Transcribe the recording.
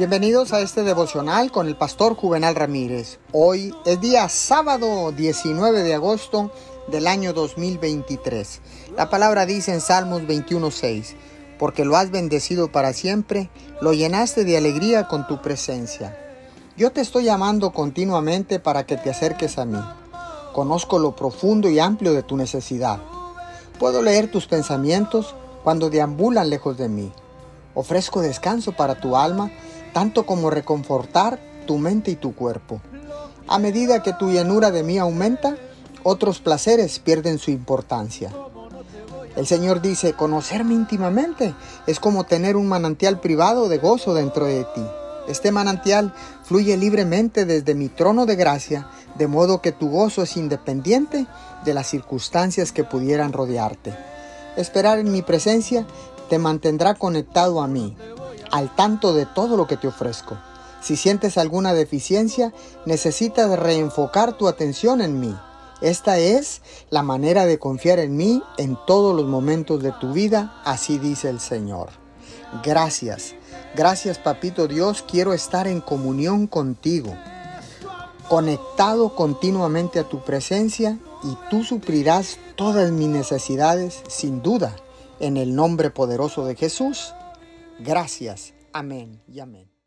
Bienvenidos a este devocional con el pastor Juvenal Ramírez. Hoy es día sábado 19 de agosto del año 2023. La palabra dice en Salmos 21:6, porque lo has bendecido para siempre, lo llenaste de alegría con tu presencia. Yo te estoy llamando continuamente para que te acerques a mí. Conozco lo profundo y amplio de tu necesidad. Puedo leer tus pensamientos cuando deambulan lejos de mí. Ofrezco descanso para tu alma tanto como reconfortar tu mente y tu cuerpo. A medida que tu llenura de mí aumenta, otros placeres pierden su importancia. El Señor dice, conocerme íntimamente es como tener un manantial privado de gozo dentro de ti. Este manantial fluye libremente desde mi trono de gracia, de modo que tu gozo es independiente de las circunstancias que pudieran rodearte. Esperar en mi presencia te mantendrá conectado a mí, al tanto de todo lo que te ofrezco. Si sientes alguna deficiencia, necesitas reenfocar tu atención en mí. Esta es la manera de confiar en mí en todos los momentos de tu vida, así dice el Señor. Gracias, gracias Papito Dios, quiero estar en comunión contigo, conectado continuamente a tu presencia y tú suplirás todas mis necesidades sin duda, en el nombre poderoso de Jesús. Gracias. Amén y amén.